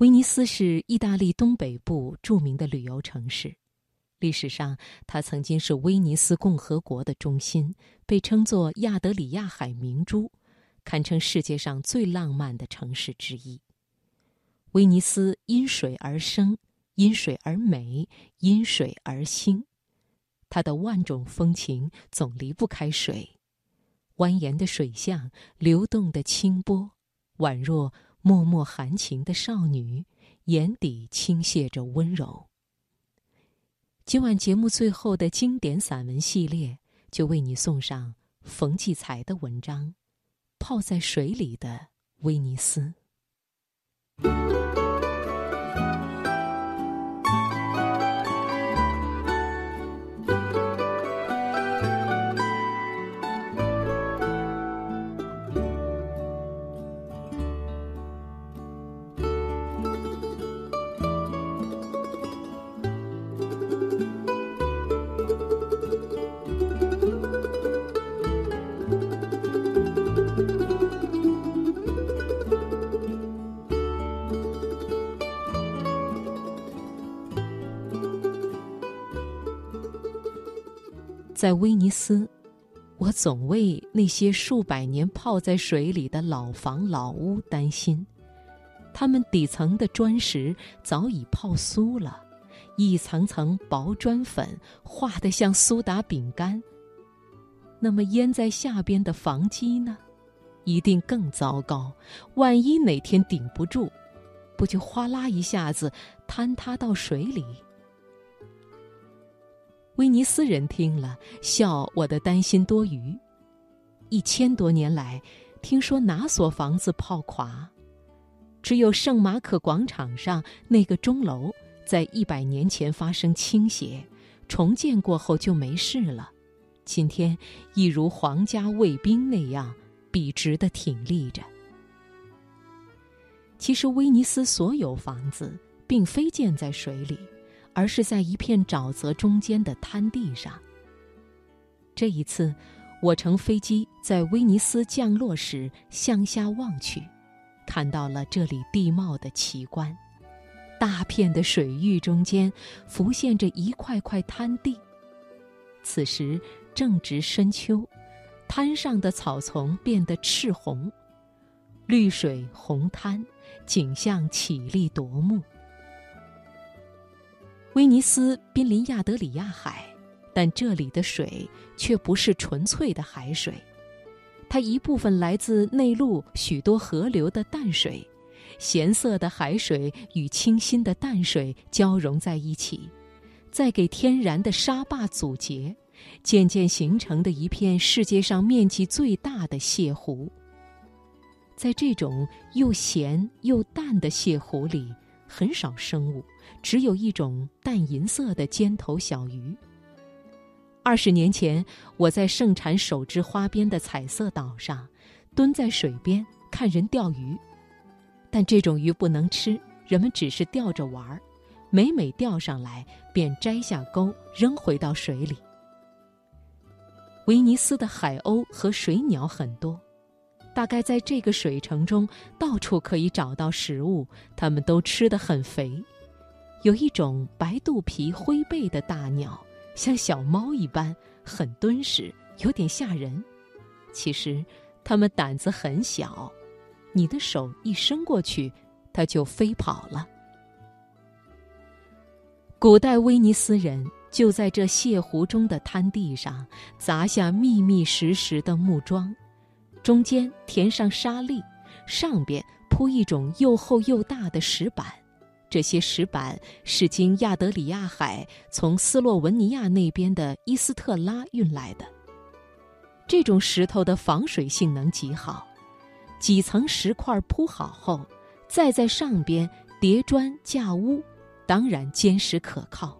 威尼斯是意大利东北部著名的旅游城市，历史上它曾经是威尼斯共和国的中心，被称作亚德里亚海明珠，堪称世界上最浪漫的城市之一。威尼斯因水而生，因水而美，因水而兴，它的万种风情总离不开水。蜿蜒的水巷，流动的清波，宛若。默默含情的少女，眼底倾泻着温柔。今晚节目最后的经典散文系列，就为你送上冯骥才的文章《泡在水里的威尼斯》。在威尼斯，我总为那些数百年泡在水里的老房老屋担心。它们底层的砖石早已泡酥了，一层层薄砖粉化得像苏打饼干。那么淹在下边的房基呢？一定更糟糕。万一哪天顶不住，不就哗啦一下子坍塌到水里？威尼斯人听了，笑我的担心多余。一千多年来，听说哪所房子泡垮？只有圣马可广场上那个钟楼，在一百年前发生倾斜，重建过后就没事了。今天，一如皇家卫兵那样笔直的挺立着。其实，威尼斯所有房子并非建在水里。而是在一片沼泽中间的滩地上。这一次，我乘飞机在威尼斯降落时，向下望去，看到了这里地貌的奇观：大片的水域中间浮现着一块块滩地。此时正值深秋，滩上的草丛变得赤红，绿水红滩，景象绮丽夺目。威尼斯濒临亚德里亚海，但这里的水却不是纯粹的海水，它一部分来自内陆许多河流的淡水，咸涩的海水与清新的淡水交融在一起，再给天然的沙坝阻截，渐渐形成的一片世界上面积最大的泻湖。在这种又咸又淡的泻湖里。很少生物，只有一种淡银色的尖头小鱼。二十年前，我在盛产手织花边的彩色岛上，蹲在水边看人钓鱼。但这种鱼不能吃，人们只是钓着玩儿。每每钓上来，便摘下钩扔回到水里。威尼斯的海鸥和水鸟很多。大概在这个水城中，到处可以找到食物。它们都吃得很肥。有一种白肚皮、灰背的大鸟，像小猫一般，很敦实，有点吓人。其实，它们胆子很小，你的手一伸过去，它就飞跑了。古代威尼斯人就在这泻湖中的滩地上砸下密密实实的木桩。中间填上沙砾，上边铺一种又厚又大的石板。这些石板是经亚德里亚海从斯洛文尼亚那边的伊斯特拉运来的。这种石头的防水性能极好，几层石块铺好后，再在上边叠砖架屋，当然坚实可靠。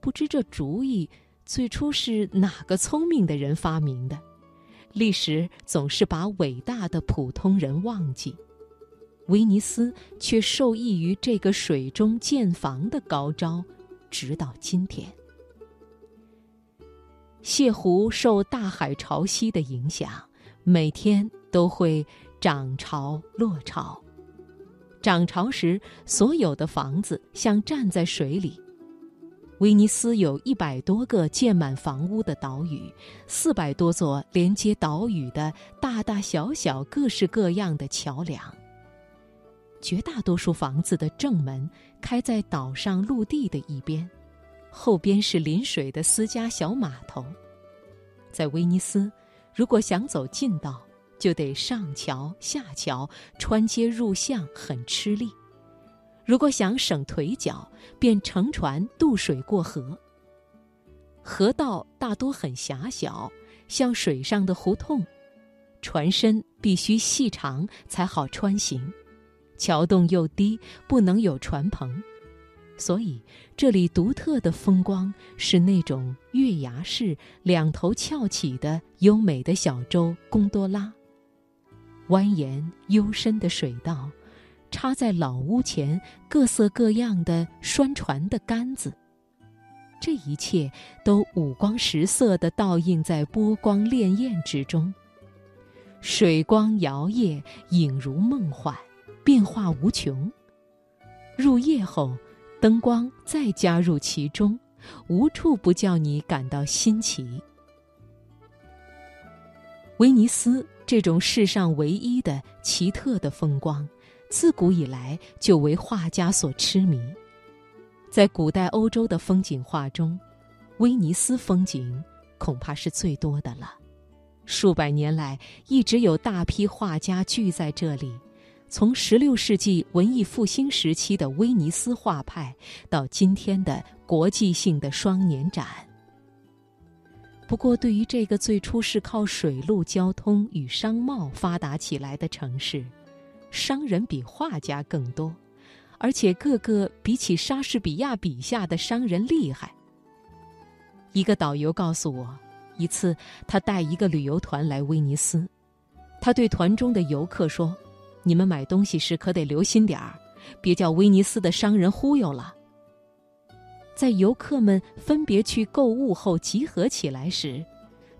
不知这主意最初是哪个聪明的人发明的？历史总是把伟大的普通人忘记，威尼斯却受益于这个水中建房的高招，直到今天。泻湖受大海潮汐的影响，每天都会涨潮落潮，涨潮时，所有的房子像站在水里。威尼斯有一百多个建满房屋的岛屿，四百多座连接岛屿的大大小小、各式各样的桥梁。绝大多数房子的正门开在岛上陆地的一边，后边是临水的私家小码头。在威尼斯，如果想走近道，就得上桥下桥，穿街入巷，很吃力。如果想省腿脚，便乘船渡水过河。河道大多很狭小，像水上的胡同，船身必须细长才好穿行。桥洞又低，不能有船篷，所以这里独特的风光是那种月牙式、两头翘起的优美的小舟贡多拉。蜿蜒幽深的水道。插在老屋前各色各样的拴船的杆子，这一切都五光十色地倒映在波光潋滟之中。水光摇曳，影如梦幻，变化无穷。入夜后，灯光再加入其中，无处不叫你感到新奇。威尼斯这种世上唯一的奇特的风光。自古以来就为画家所痴迷，在古代欧洲的风景画中，威尼斯风景恐怕是最多的了。数百年来，一直有大批画家聚在这里，从16世纪文艺复兴时期的威尼斯画派，到今天的国际性的双年展。不过，对于这个最初是靠水陆交通与商贸发达起来的城市，商人比画家更多，而且个个比起莎士比亚笔下的商人厉害。一个导游告诉我，一次他带一个旅游团来威尼斯，他对团中的游客说：“你们买东西时可得留心点儿，别叫威尼斯的商人忽悠了。”在游客们分别去购物后集合起来时，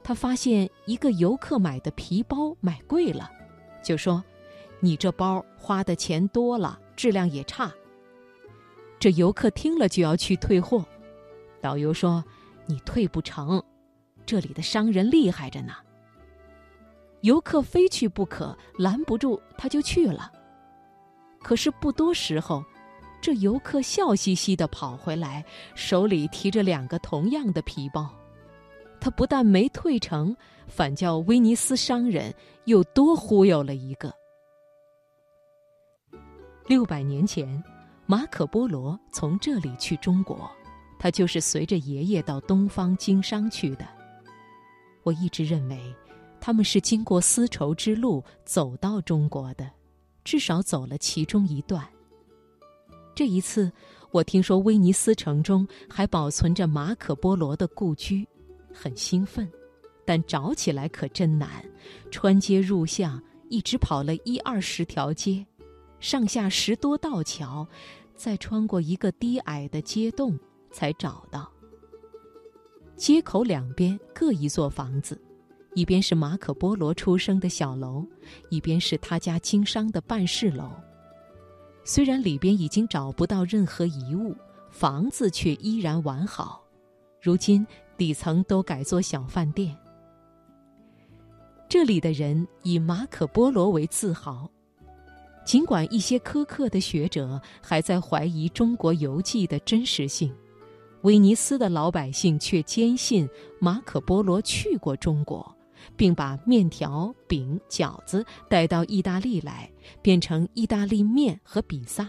他发现一个游客买的皮包买贵了，就说。你这包花的钱多了，质量也差。这游客听了就要去退货，导游说：“你退不成，这里的商人厉害着呢。”游客非去不可，拦不住他就去了。可是不多时候，这游客笑嘻嘻的跑回来，手里提着两个同样的皮包。他不但没退成，反叫威尼斯商人又多忽悠了一个。六百年前，马可·波罗从这里去中国，他就是随着爷爷到东方经商去的。我一直认为，他们是经过丝绸之路走到中国的，至少走了其中一段。这一次，我听说威尼斯城中还保存着马可·波罗的故居，很兴奋，但找起来可真难，穿街入巷，一直跑了一二十条街。上下十多道桥，再穿过一个低矮的街洞，才找到。街口两边各一座房子，一边是马可·波罗出生的小楼，一边是他家经商的办事楼。虽然里边已经找不到任何遗物，房子却依然完好。如今底层都改做小饭店。这里的人以马可·波罗为自豪。尽管一些苛刻的学者还在怀疑中国游记的真实性，威尼斯的老百姓却坚信马可·波罗去过中国，并把面条、饼、饺子带到意大利来，变成意大利面和比萨。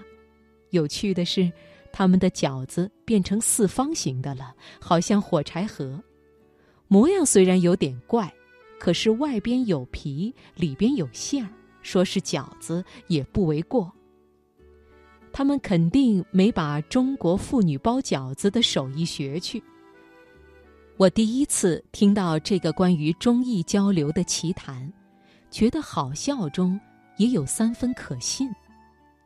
有趣的是，他们的饺子变成四方形的了，好像火柴盒。模样虽然有点怪，可是外边有皮，里边有馅儿。说是饺子也不为过。他们肯定没把中国妇女包饺子的手艺学去。我第一次听到这个关于中意交流的奇谈，觉得好笑中也有三分可信。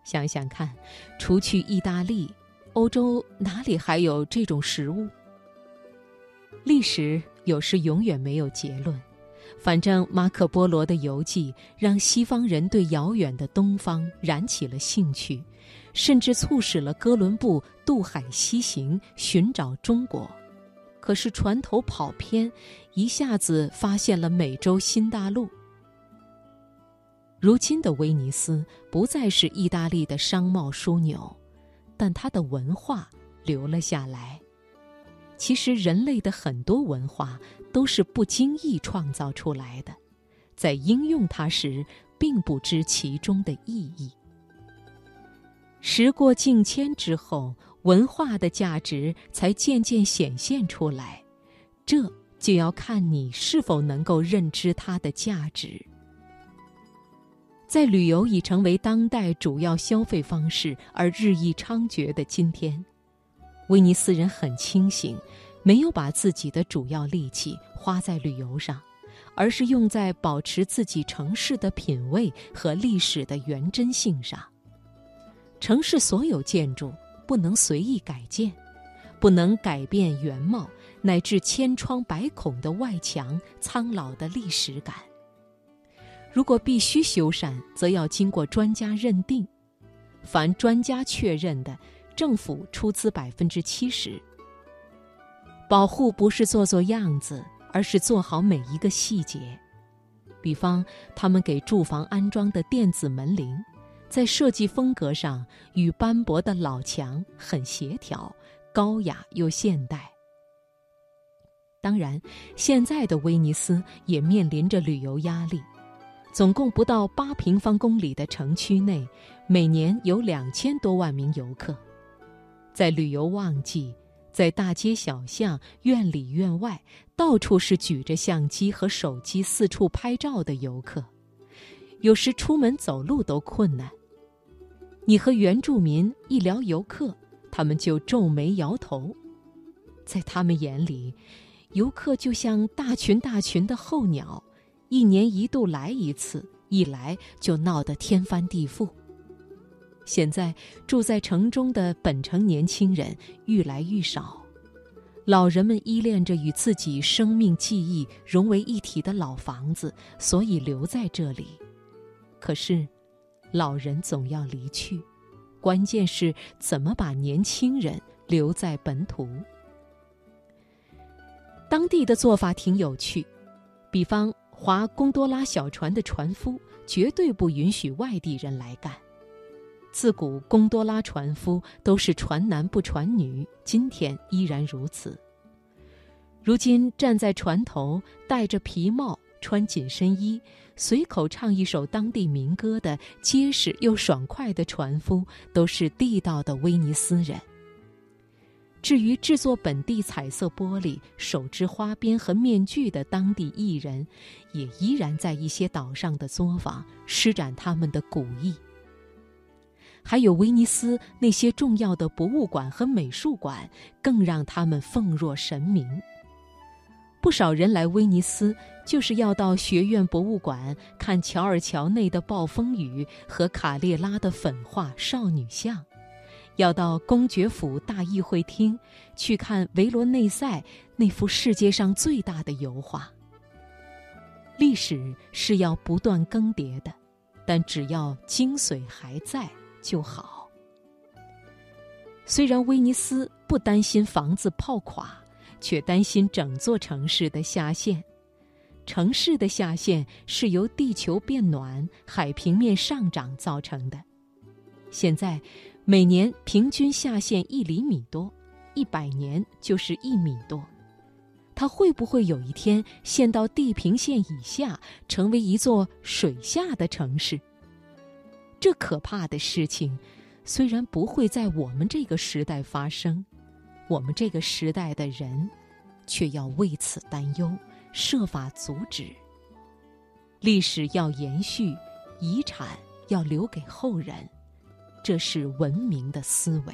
想想看，除去意大利，欧洲哪里还有这种食物？历史有时永远没有结论。反正马可·波罗的游记让西方人对遥远的东方燃起了兴趣，甚至促使了哥伦布渡海西行寻找中国。可是船头跑偏，一下子发现了美洲新大陆。如今的威尼斯不再是意大利的商贸枢纽，但它的文化留了下来。其实，人类的很多文化都是不经意创造出来的，在应用它时，并不知其中的意义。时过境迁之后，文化的价值才渐渐显现出来，这就要看你是否能够认知它的价值。在旅游已成为当代主要消费方式而日益猖獗的今天。威尼斯人很清醒，没有把自己的主要力气花在旅游上，而是用在保持自己城市的品味和历史的原真性上。城市所有建筑不能随意改建，不能改变原貌，乃至千疮百孔的外墙、苍老的历史感。如果必须修缮，则要经过专家认定，凡专家确认的。政府出资百分之七十。保护不是做做样子，而是做好每一个细节。比方，他们给住房安装的电子门铃，在设计风格上与斑驳的老墙很协调，高雅又现代。当然，现在的威尼斯也面临着旅游压力。总共不到八平方公里的城区内，每年有两千多万名游客。在旅游旺季，在大街小巷、院里院外，到处是举着相机和手机四处拍照的游客。有时出门走路都困难。你和原住民一聊游客，他们就皱眉摇头。在他们眼里，游客就像大群大群的候鸟，一年一度来一次，一来就闹得天翻地覆。现在住在城中的本城年轻人愈来愈少，老人们依恋着与自己生命记忆融为一体的老房子，所以留在这里。可是，老人总要离去，关键是怎么把年轻人留在本土。当地的做法挺有趣，比方划贡多拉小船的船夫绝对不允许外地人来干。自古贡多拉船夫都是船男不船女，今天依然如此。如今站在船头，戴着皮帽，穿紧身衣，随口唱一首当地民歌的结实又爽快的船夫，都是地道的威尼斯人。至于制作本地彩色玻璃、手织花边和面具的当地艺人，也依然在一些岛上的作坊施展他们的古艺。还有威尼斯那些重要的博物馆和美术馆，更让他们奉若神明。不少人来威尼斯，就是要到学院博物馆看乔尔桥内的暴风雨和卡列拉的粉画少女像；要到公爵府大议会厅去看维罗内塞那幅世界上最大的油画。历史是要不断更迭的，但只要精髓还在。就好。虽然威尼斯不担心房子泡垮，却担心整座城市的下陷。城市的下陷是由地球变暖、海平面上涨造成的。现在每年平均下陷一厘米多，一百年就是一米多。它会不会有一天陷到地平线以下，成为一座水下的城市？这可怕的事情，虽然不会在我们这个时代发生，我们这个时代的人，却要为此担忧，设法阻止。历史要延续，遗产要留给后人，这是文明的思维。